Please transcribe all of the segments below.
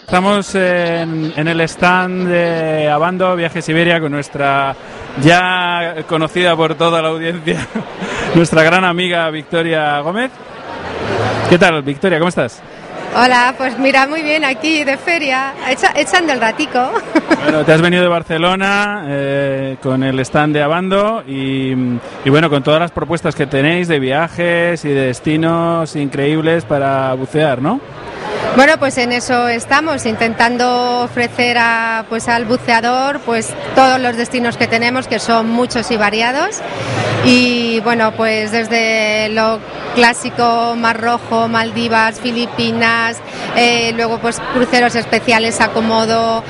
Estamos en, el stand de Abando Viaje Siberia con nuestra ya conocida por toda la audiencia, nuestra gran amiga Victoria Gómez. ¿Qué tal, Victoria? ¿Cómo estás? Hola, pues mira, muy bien, aquí de feria, echa, echando el ratico. Bueno, te has venido de Barcelona eh, con el stand de Abando y, y, bueno, con todas las propuestas que tenéis de viajes y de destinos increíbles para bucear, ¿no? Bueno, pues en eso estamos, intentando ofrecer a, pues, al buceador pues, todos los destinos que tenemos, que son muchos y variados. Y bueno, pues desde lo clásico, Mar Rojo, Maldivas, Filipinas, eh, luego pues cruceros especiales a Comodo,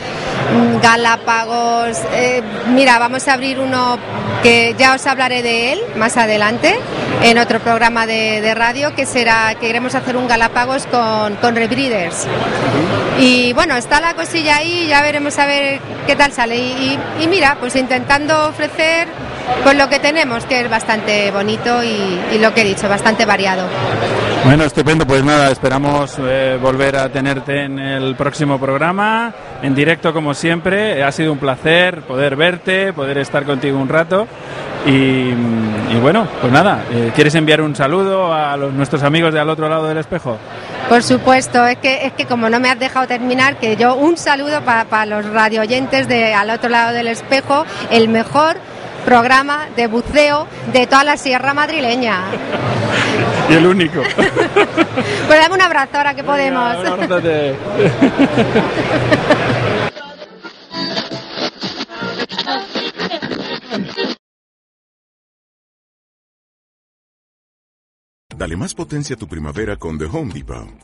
Galápagos. Eh, mira, vamos a abrir uno que ya os hablaré de él más adelante en otro programa de, de radio que será que queremos hacer un Galápagos con, con Rebreeders. Y bueno, está la cosilla ahí, ya veremos a ver qué tal sale. Y, y, y mira, pues intentando ofrecer pues lo que tenemos, que es bastante bonito y, y, lo que he dicho, bastante variado. Bueno, estupendo, pues nada, esperamos eh, volver a tenerte en el próximo programa, en directo como siempre. Ha sido un placer poder verte, poder estar contigo un rato. Y, y bueno, pues nada, eh, ¿quieres enviar un saludo a los, nuestros amigos de al otro lado del espejo? Por supuesto, es que, es que como no me has dejado terminar, que yo un saludo para pa los radio oyentes de al otro lado del espejo, el mejor programa de buceo de toda la sierra madrileña. Y el único. pues dame un abrazo ahora que podemos. Venga, Dale más potencia a tu primavera con The Home Depot.